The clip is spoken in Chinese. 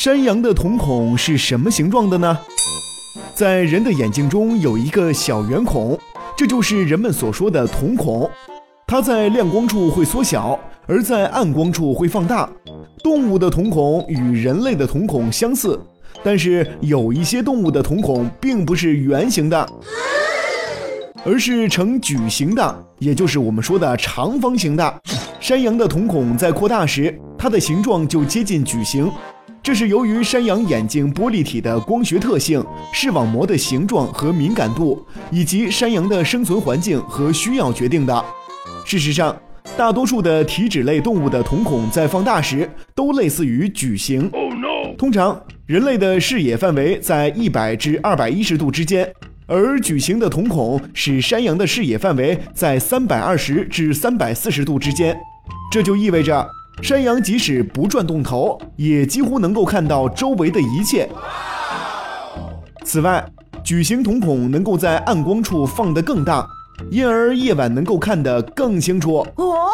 山羊的瞳孔是什么形状的呢？在人的眼睛中有一个小圆孔，这就是人们所说的瞳孔。它在亮光处会缩小，而在暗光处会放大。动物的瞳孔与人类的瞳孔相似，但是有一些动物的瞳孔并不是圆形的，而是呈矩形的，也就是我们说的长方形的。山羊的瞳孔在扩大时，它的形状就接近矩形。这是由于山羊眼睛玻璃体的光学特性、视网膜的形状和敏感度，以及山羊的生存环境和需要决定的。事实上，大多数的体脂类动物的瞳孔在放大时都类似于矩形。通常，人类的视野范围在一百至二百一十度之间，而矩形的瞳孔使山羊的视野范围在三百二十至三百四十度之间。这就意味着。山羊即使不转动头，也几乎能够看到周围的一切。此外，矩形瞳孔能够在暗光处放得更大，因而夜晚能够看得更清楚。哦。